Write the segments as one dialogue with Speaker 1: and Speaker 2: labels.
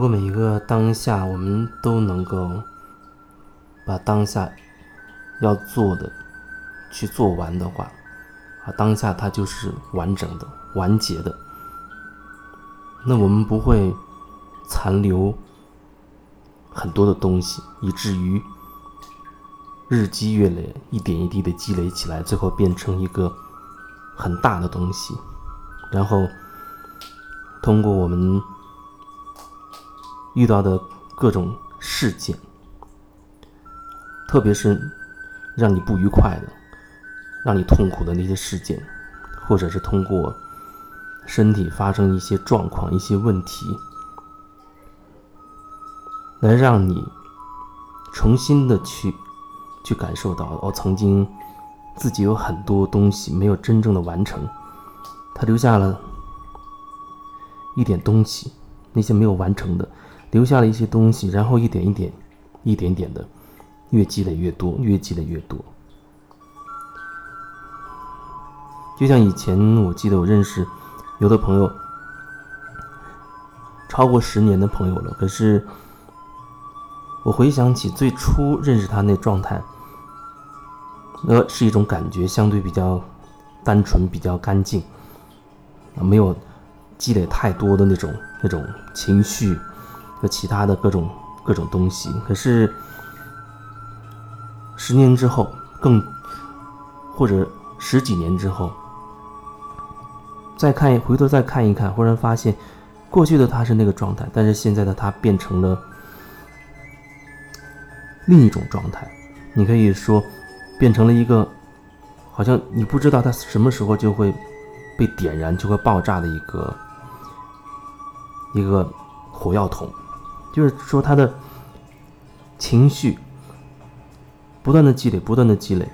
Speaker 1: 如果每一个当下我们都能够把当下要做的去做完的话，啊，当下它就是完整的、完结的。那我们不会残留很多的东西，以至于日积月累、一点一滴的积累起来，最后变成一个很大的东西，然后通过我们。遇到的各种事件，特别是让你不愉快的、让你痛苦的那些事件，或者是通过身体发生一些状况、一些问题，来让你重新的去去感受到，哦，曾经自己有很多东西没有真正的完成，他留下了一点东西，那些没有完成的。留下了一些东西，然后一点一点、一点点的，越积累越多，越积累越多。就像以前，我记得我认识有的朋友，超过十年的朋友了。可是我回想起最初认识他那状态，那是一种感觉，相对比较单纯、比较干净，啊，没有积累太多的那种那种情绪。和其他的各种各种东西，可是十年之后，更或者十几年之后，再看回头再看一看，忽然发现过去的他是那个状态，但是现在的他变成了另一种状态。你可以说变成了一个好像你不知道他什么时候就会被点燃、就会爆炸的一个一个火药桶。就是说，他的情绪不断的积累，不断的积累，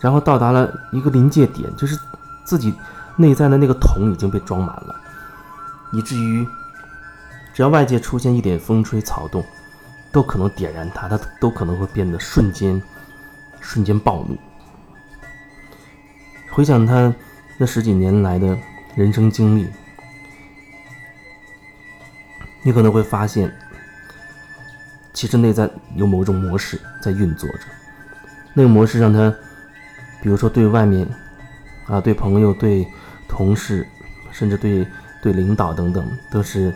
Speaker 1: 然后到达了一个临界点，就是自己内在的那个桶已经被装满了，以至于只要外界出现一点风吹草动，都可能点燃它，它都可能会变得瞬间瞬间暴怒。回想他那十几年来的人生经历。你可能会发现，其实内在有某种模式在运作着，那个模式让他，比如说对外面，啊，对朋友、对同事，甚至对对领导等等，都是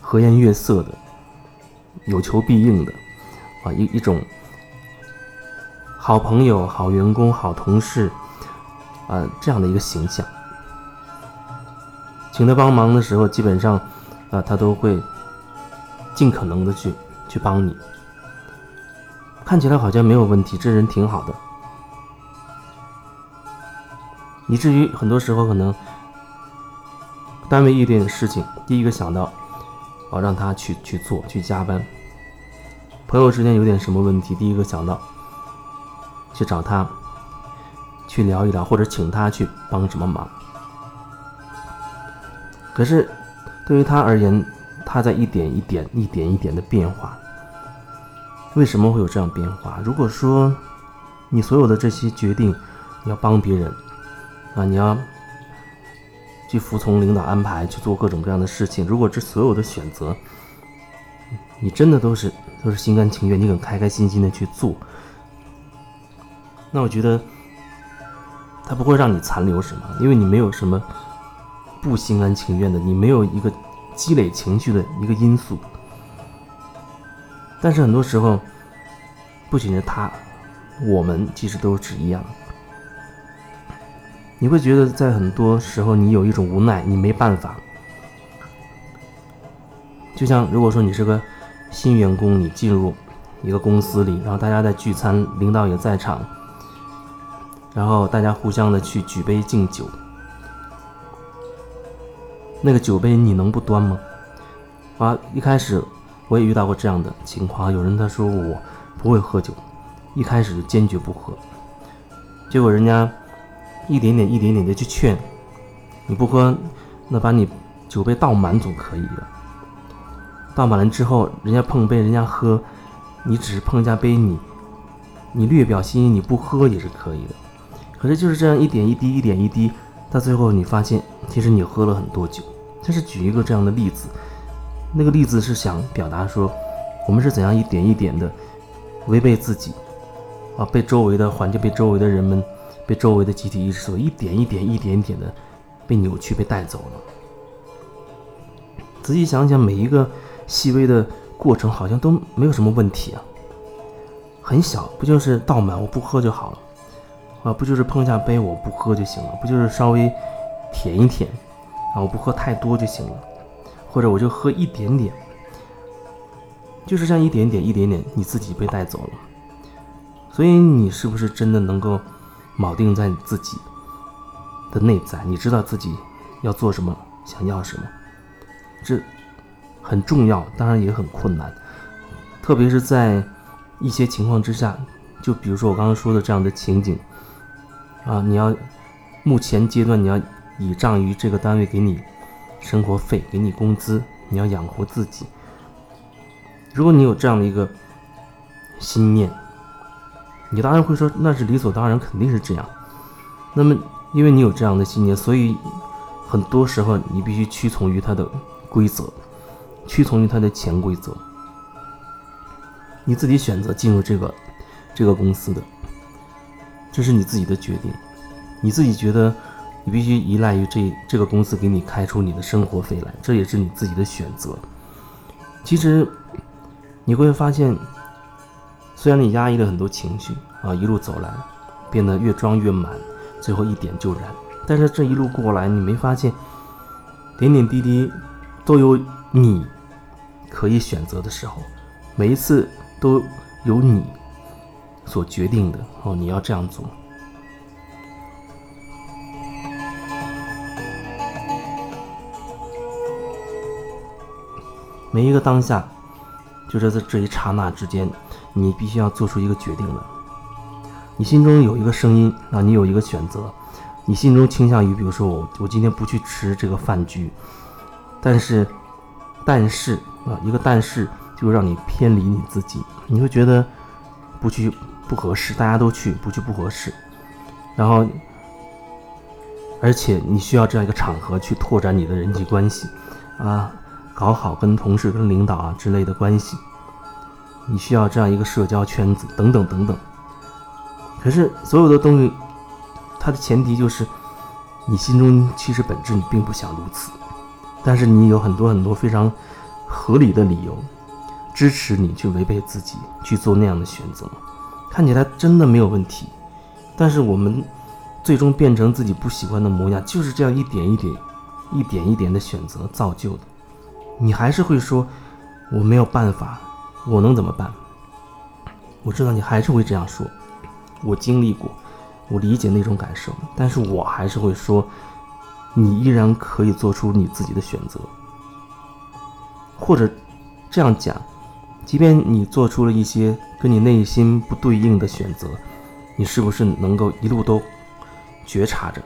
Speaker 1: 和颜悦色的，有求必应的，啊，一一种好朋友、好员工、好同事，啊，这样的一个形象。请他帮忙的时候，基本上。啊，他都会尽可能的去去帮你，看起来好像没有问题，这人挺好的，以至于很多时候可能单位一点事情，第一个想到哦让他去去做去加班，朋友之间有点什么问题，第一个想到去找他去聊一聊，或者请他去帮什么忙，可是。对于他而言，他在一点一点、一点一点的变化。为什么会有这样变化？如果说你所有的这些决定，你要帮别人，啊，你要去服从领导安排，去做各种各样的事情。如果这所有的选择，你真的都是都是心甘情愿，你很开开心心的去做，那我觉得他不会让你残留什么，因为你没有什么。不心甘情愿的，你没有一个积累情绪的一个因素。但是很多时候，不仅是他，我们其实都是一样。你会觉得在很多时候，你有一种无奈，你没办法。就像如果说你是个新员工，你进入一个公司里，然后大家在聚餐，领导也在场，然后大家互相的去举杯敬酒。那个酒杯你能不端吗？啊，一开始我也遇到过这样的情况，有人他说我不会喝酒，一开始就坚决不喝，结果人家一点点一点点的去劝，你不喝，那把你酒杯倒满总可以的。倒满了之后，人家碰杯，人家喝，你只是碰一下杯，你你略表心意，你不喝也是可以的。可是就是这样一点一滴，一点一滴，到最后你发现，其实你喝了很多酒。就是举一个这样的例子，那个例子是想表达说，我们是怎样一点一点的违背自己，啊，被周围的环境、被周围的人们、被周围的集体意识所一点一点、一点一点的被扭曲、被带走了。仔细想想，每一个细微的过程好像都没有什么问题啊，很小，不就是倒满我不喝就好了，啊，不就是碰一下杯我不喝就行了，不就是稍微舔一舔，啊，我不喝太多就行了。或者我就喝一点点，就是这样一点点、一点点，你自己被带走了。所以你是不是真的能够铆定在你自己的内在？你知道自己要做什么，想要什么，这很重要，当然也很困难。特别是在一些情况之下，就比如说我刚刚说的这样的情景啊，你要目前阶段你要倚仗于这个单位给你。生活费给你工资，你要养活自己。如果你有这样的一个心念，你当然会说那是理所当然，肯定是这样。那么，因为你有这样的信念，所以很多时候你必须屈从于它的规则，屈从于它的潜规则。你自己选择进入这个这个公司的，这是你自己的决定，你自己觉得。你必须依赖于这这个公司给你开出你的生活费来，这也是你自己的选择。其实你会发现，虽然你压抑了很多情绪啊，一路走来变得越装越满，最后一点就燃。但是这一路过来，你没发现点点滴滴都有你可以选择的时候，每一次都有你所决定的哦，你要这样做。每一个当下，就是在这一刹那之间，你必须要做出一个决定来。你心中有一个声音啊，你有一个选择，你心中倾向于，比如说我，我今天不去吃这个饭局，但是，但是啊，一个但是就让你偏离你自己，你会觉得不去不合适，大家都去不去不合适，然后，而且你需要这样一个场合去拓展你的人际关系啊。搞好跟同事、跟领导啊之类的关系，你需要这样一个社交圈子等等等等。可是所有的东西，它的前提就是，你心中其实本质你并不想如此，但是你有很多很多非常合理的理由，支持你去违背自己去做那样的选择，看起来真的没有问题。但是我们最终变成自己不喜欢的模样，就是这样一点一点、一点一点的选择造就的。你还是会说我没有办法，我能怎么办？我知道你还是会这样说，我经历过，我理解那种感受，但是我还是会说，你依然可以做出你自己的选择，或者这样讲，即便你做出了一些跟你内心不对应的选择，你是不是能够一路都觉察着，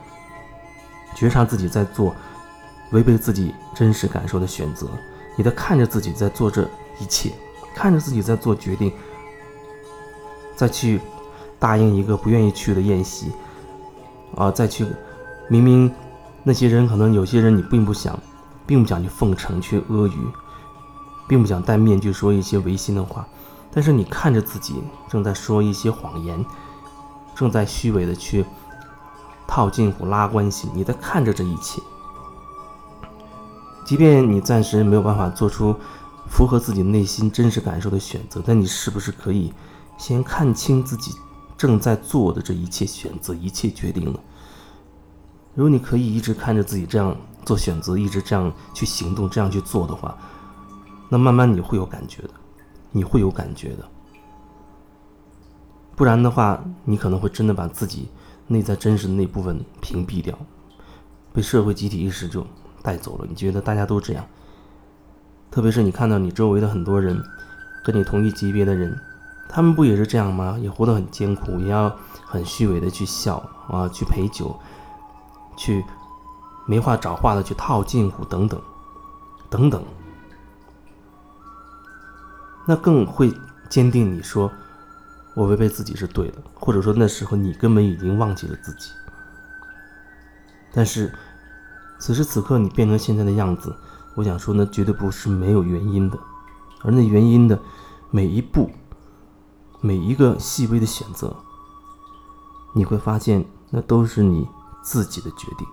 Speaker 1: 觉察自己在做？违背自己真实感受的选择，你在看着自己在做这一切，看着自己在做决定，再去答应一个不愿意去的宴席，啊，再去明明那些人可能有些人你并不想，并不想去奉承去阿谀，并不想戴面具说一些违心的话，但是你看着自己正在说一些谎言，正在虚伪的去套近乎拉关系，你在看着这一切。即便你暂时没有办法做出符合自己内心真实感受的选择，但你是不是可以先看清自己正在做的这一切选择、一切决定呢？如果你可以一直看着自己这样做选择，一直这样去行动、这样去做的话，那慢慢你会有感觉的，你会有感觉的。不然的话，你可能会真的把自己内在真实的那部分屏蔽掉，被社会集体意识就。带走了，你觉得大家都这样？特别是你看到你周围的很多人，跟你同一级别的人，他们不也是这样吗？也活得很艰苦，也要很虚伪的去笑啊，去陪酒，去没话找话的去套近乎等等，等等。那更会坚定你说，我违背自己是对的，或者说那时候你根本已经忘记了自己，但是。此时此刻，你变成现在的样子，我想说，那绝对不是没有原因的，而那原因的每一步、每一个细微的选择，你会发现，那都是你自己的决定。